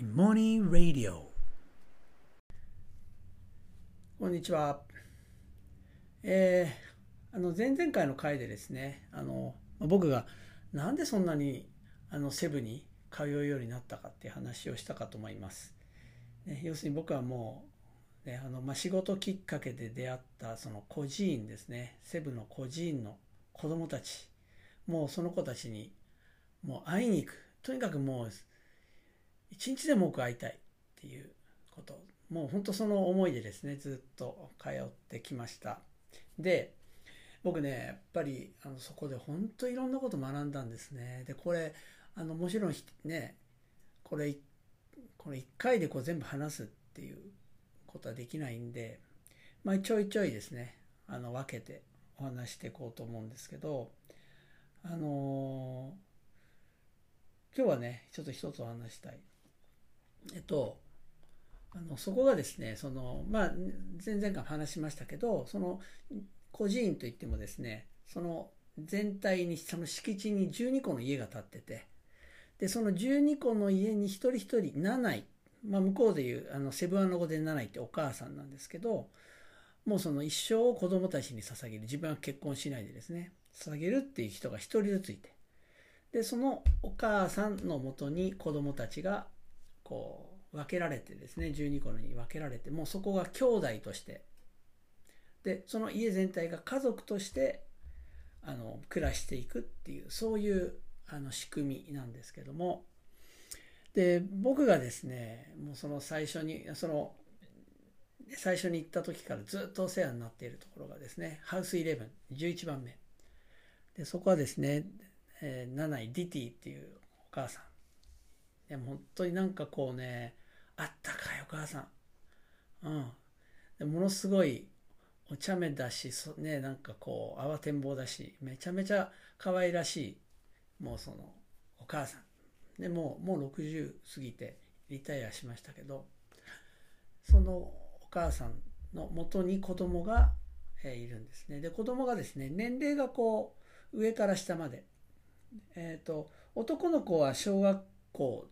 Morning Radio こんにちは。えー、あの前々回の回でですね、あの僕がなんでそんなにあのセブに通うようになったかっていう話をしたかと思います。ね、要するに僕はもう、ねあのまあ、仕事きっかけで出会ったその孤児院ですね、セブの孤児院の子供たち、もうその子たちにもう会いに行く。とにかくもう一日でも多く会いたいっていうこと。もう本当その思いでですねずっと通ってきました。で僕ねやっぱりあのそこで本当いろんなこと学んだんですね。でこれあのもちろんねこれこの1回でこう全部話すっていうことはできないんで、まあ、ちょいちょいですねあの分けてお話していこうと思うんですけどあのー、今日はねちょっと一つお話したい。えっと、あのそこがですねそのまあ前々回話しましたけどその孤児院といってもですねその全体にその敷地に12個の家が建っててでその12個の家に一人一人7位、まあ、向こうでいうあのセブンの子で7位ってお母さんなんですけどもうその一生を子供たちに捧げる。自分は結婚しないでですね捧げるっていう人が一人ずついてでそのお母さんのもとに子供たちがこう分けられてですね12個に分けられてもうそこが兄弟として。でその家全体が家族としてあの暮らしていくっていうそういうあの仕組みなんですけども。で僕がですねもうその最初にその最初に行った時からずっとお世話になっているところがですねハウス1111番目。でそこはですね、えー、7位ディティっていうお母さんでも本当になんかこうね、あったかいお母さん。うん。でものすごいお茶目だし、そね、なんかこう、慌てんぼうだし、めちゃめちゃ可愛らしい、もうその、お母さん。でもう、もう60過ぎてリタイアしましたけど、そのお母さんの元に子供が、えいるんですね。で、子供がですね、年齢がこう、上から下まで。えっ、ー、と、男の子は小学校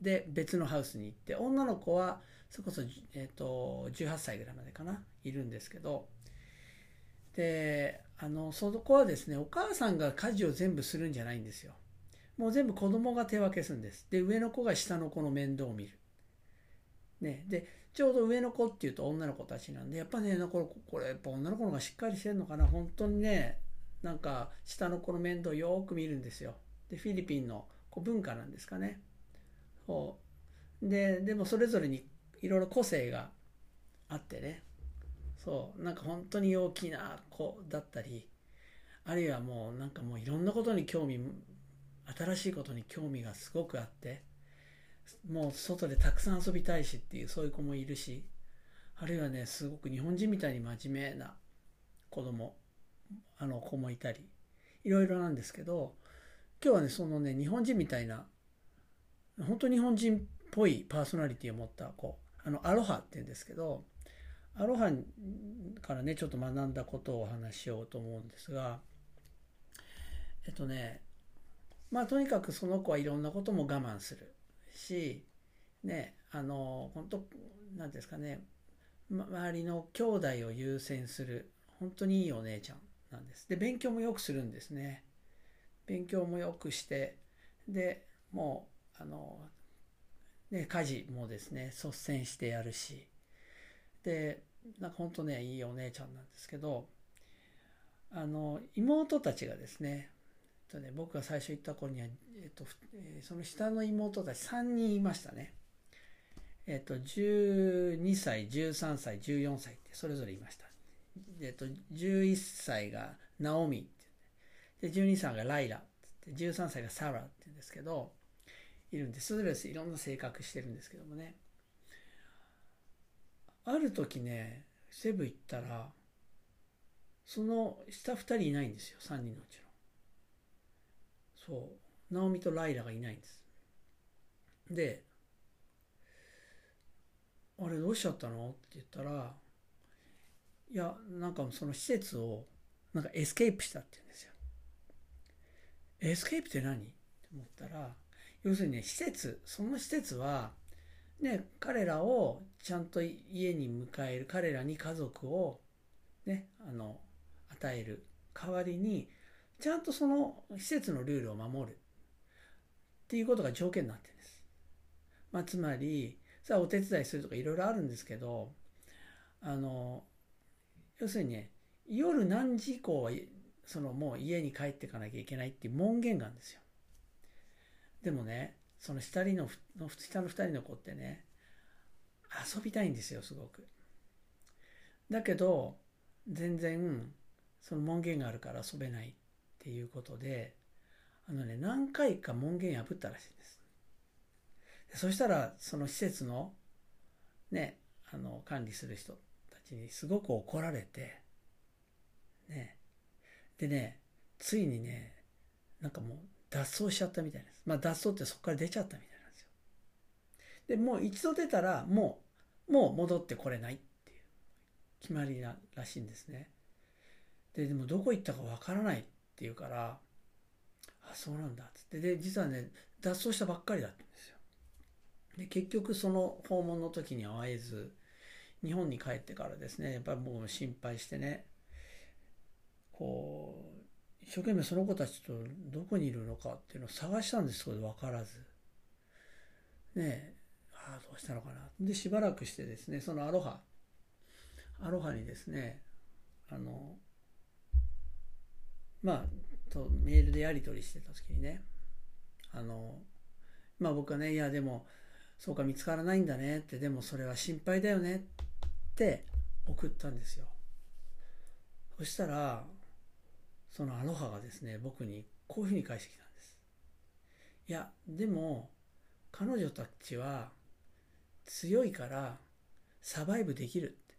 で別のハウスに行って女の子はそれこそ、えーと、18歳ぐらいまでかないるんですけどであのそこはですねお母さんが家事を全部するんじゃないんですよ。もう全部子供が手分けするんです。で上の子が下の子の面倒を見る。ねでちょうど上の子っていうと女の子たちなんでやっぱねこれこれやっぱ女の子の方がしっかりしてるのかな。本当にねなんか下の子の面倒をよく見るんですよ。でフィリピンの文化なんですかね。ででもそれぞれにいろいろ個性があってね。そう。なんか本当に陽気な子だったりあるいはもうなんかもういろんなことに興味新しいことに興味がすごくあってもう外でたくさん遊びたいしっていうそういう子もいるしあるいはねすごく日本人みたいに真面目な子供あの子もいたりいろいろなんですけど今日はねそのね日本人みたいな本当日本人っぽいパーソナリティを持った子。あのアロハって言うんですけどアロハからねちょっと学んだことをお話しようと思うんですがえっとねまあとにかくその子はいろんなことも我慢するしねあの本当何ですかね周りの兄弟を優先する本当にいいお姉ちゃんなんです。で勉強もよくするんですね。勉強もよくしてでもうあの、ね、家事もですね、率先してやるし、で、なんか本当ね、いいお姉ちゃんなんですけど、あの、妹たちがですね、とね、僕が最初行った頃には、えっと、その下の妹たち3人いましたね。えっと、12歳、13歳、14歳ってそれぞれいました。えっと、11歳がナオミで、12歳がライラって、13歳がサラって言うんですけど、いるんです。それぞれいろんな性格してるんですけどもね。ある時ね、セブ行ったら、その下2人いないんですよ、3人のうちの。そう。ナオミとライラがいないんです。で、あれどうしちゃったの？って言ったら、いや、なんかその施設を、なんかエスケープしたって言うんですよ。エスケープって何？って思ったら、要するにね、施設、その施設は、ね、彼らをちゃんと家に迎える、彼らに家族をね、あの、与える代わりに、ちゃんとその施設のルールを守るっていうことが条件になってるんです。まあ、つまり、さあお手伝いするとかいろいろあるんですけど、あの、要するにね、夜何時以降は、そのもう家に帰っていかなきゃいけないっていう門限があるんですよ。でもね、その下の、下の二人の子ってね、遊びたいんですよ、すごく。だけど、全然、その門限があるから遊べないっていうことで、あのね、何回か門限破ったらしいんです。そしたら、その施設の、ね、あの、管理する人たちにすごく怒られて、ね。でね、ついにね、なんかもう脱走しちゃったみたいです。まあ脱走ってそこから出ちゃったみたいなんですよ。で、もう一度出たら、もう、もう戻ってこれないっていう決まりならしいんですね。で、でもどこ行ったかわからないっていうから、あ、そうなんだっつって。で、実はね、脱走したばっかりだったんですよ。で、結局その訪問の時に会えず、日本に帰ってからですね、やっぱり僕も心配してね、こう、一生懸命その子たちとどこにいるのかっていうのを探したんですけど、分からず。ねえ、ああ、どうしたのかな。で、しばらくしてですね、そのアロハ、アロハにですね、あの、まあ、とメールでやり取りしてた時にね、あの、まあ僕はね、いやでも、そうか見つからないんだねって、でもそれは心配だよねって送ったんですよ。そしたら、そのアロハがですね、僕にこういうふうに返してきたんです。いや、でも、彼女たちは強いからサバイブできるって。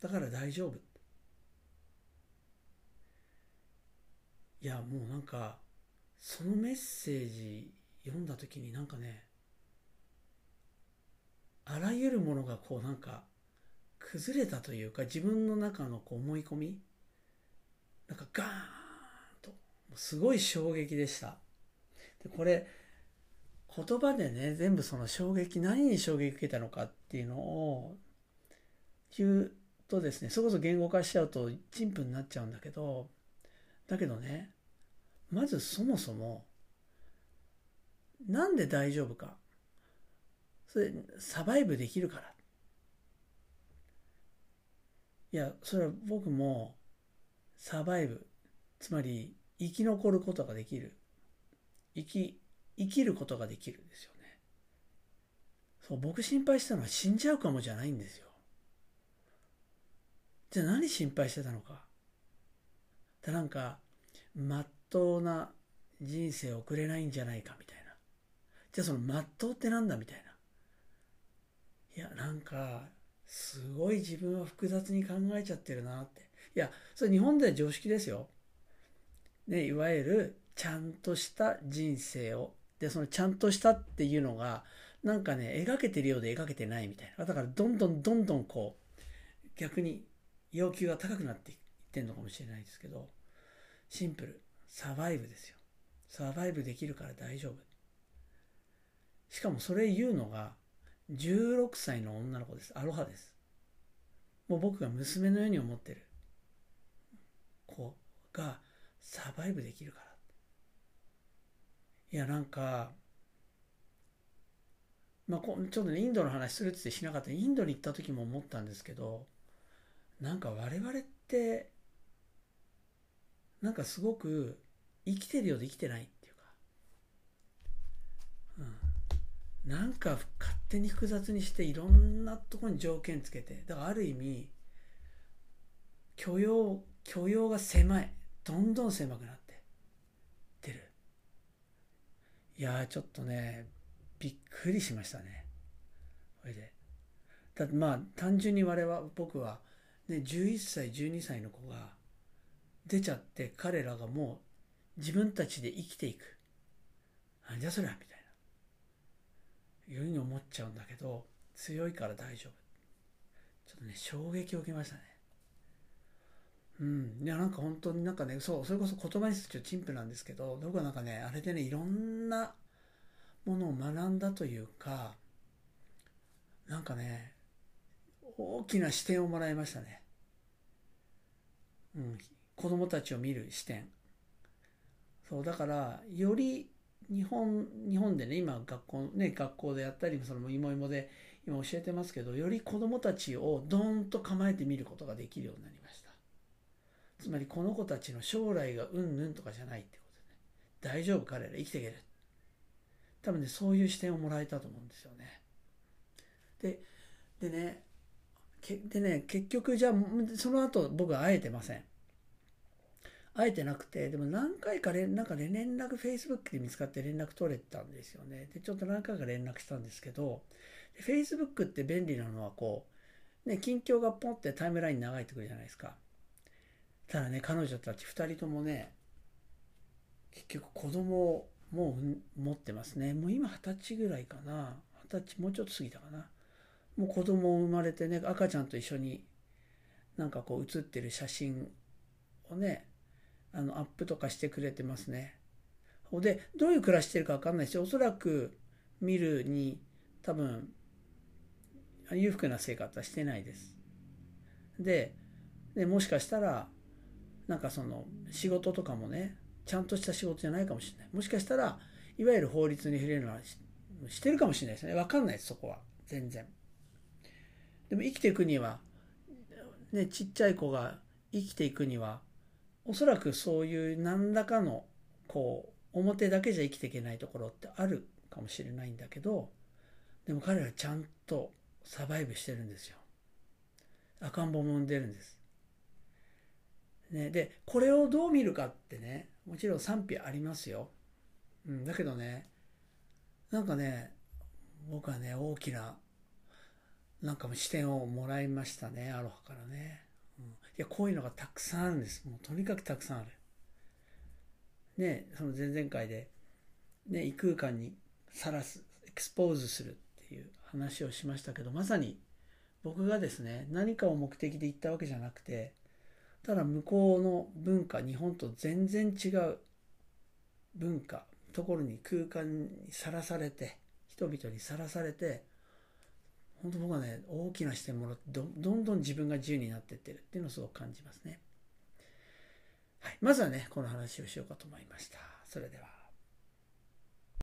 だから大丈夫。いや、もうなんか、そのメッセージ読んだ時になんかね、あらゆるものがこうなんか崩れたというか自分の中のこう思い込みなんかガーンとすごい衝撃でした。でこれ言葉でね全部その衝撃何に衝撃受けたのかっていうのを言うとですねそれこそ言語化しちゃうと陳腐になっちゃうんだけどだけどねまずそもそもなんで大丈夫か。それサバイブできるから。いやそれは僕もサバイブつまり生き残ることができる。生き生きることができるんですよね。そう僕心配したのは死んじゃうかもじゃないんですよ。じゃあ何心配してたのか。でなんかまっとうな人生を送れないんじゃないかみたいな。じゃあそのまっとうってなんだみたいな。いやなんかすごい自分は複雑に考えちゃってるなって。いやそれ日本では常識ですよ、ね、いわゆるちゃんとした人生を。でそのちゃんとしたっていうのがなんかね描けてるようで描けてないみたいな。だからどんどんどんどんこう逆に要求が高くなっていってんのかもしれないですけどシンプル。サバイブですよ。サバイブできるから大丈夫。しかもそれ言うのが16歳の女の子です。アロハです。もう僕が娘のように思ってる。子がサバイブできるから。いや、なんか、まあ、ちょっとね、インドの話するってしなかった。インドに行った時も思ったんですけど、なんか我々って、なんかすごく生きてるようで生きてないっていうか、うん。なんか勝手に複雑にしていろんなとこに条件つけてだからある意味許容許容が狭い。どんどん狭くなって。ってる。いやちょっとねびっくりしましたね。これで。だってまあ単純に我々僕は、ね、11歳12歳の子が出ちゃって彼らがもう自分たちで生きていく。なんじゃそりゃみたいな。いうふうに思っちゃうんだけど強いから大丈夫。ちょっとね衝撃を受けましたね。うんいやなんか本当になんかねそうそれこそ言葉にすると陳腐なんですけど僕はなんかねあれでねいろんなものを学んだというかなんかね大きな視点をもらいましたね。うん、子供たちを見る視点。そうだからより日本日本でね今学校ね学校でやったりその芋芋で今教えてますけどより子供たちをドーンと構えてみることができるようになりましたつまりこの子たちの将来がうんぬんとかじゃないってことね大丈夫彼ら生きていける多分ねそういう視点をもらえたと思うんですよねででねでね結局じゃあその後僕は会えてません会えてなくて、でも何回か連なんか、連絡 Facebook で見つかって連絡取れたんですよね。で、ちょっと何回か連絡したんですけど、Facebook って便利なのはこう、ね、近況がポンってタイムラインに流れてくるじゃないですか。ただね、彼女たち2人ともね、結局子供をもう持ってますね。もう今二十歳ぐらいかな。二十歳、もうちょっと過ぎたかな。もう子供生まれてね、赤ちゃんと一緒になんかこう写ってる写真をね、あのアップとかしてくれてますね。で、どういう暮らしてるかわかんないし、おそらく見るに多分裕福な生活はしてないです。で、でもしかしたら、なんかその仕事とかもね、ちゃんとした仕事じゃないかもしれない。もしかしたら、いわゆる法律に触れるのはしてるかもしれないですね。わかんないです、そこは。全然。でも生きていくには、ね、ちっちゃい子が生きていくには、おそらくそういう何らかのこう表だけじゃ生きていけないところってあるかもしれないんだけどでも彼らちゃんとサバイブしてるんですよ赤ん坊も産んでるんです、ね、でこれをどう見るかってねもちろん賛否ありますよ、うん、だけどねなんかね僕はね大きななんか視点をもらいましたねアロハからねうん、いや、こういうのがたくさんあるんです。もうとにかくたくさんある。ね、その前々回で、ね、異空間にさらす、エクスポーズするっていう話をしましたけど、まさに僕がですね、何かを目的で行ったわけじゃなくて、ただ向こうの文化、日本と全然違う文化、ところに空間にさらされて、人々にさらされて、本当僕はね、大きな視点もらってど、んどん自分が自由になってってるっていうのをすごく感じますね。はい。まずはね、この話をしようかと思いました。それでは。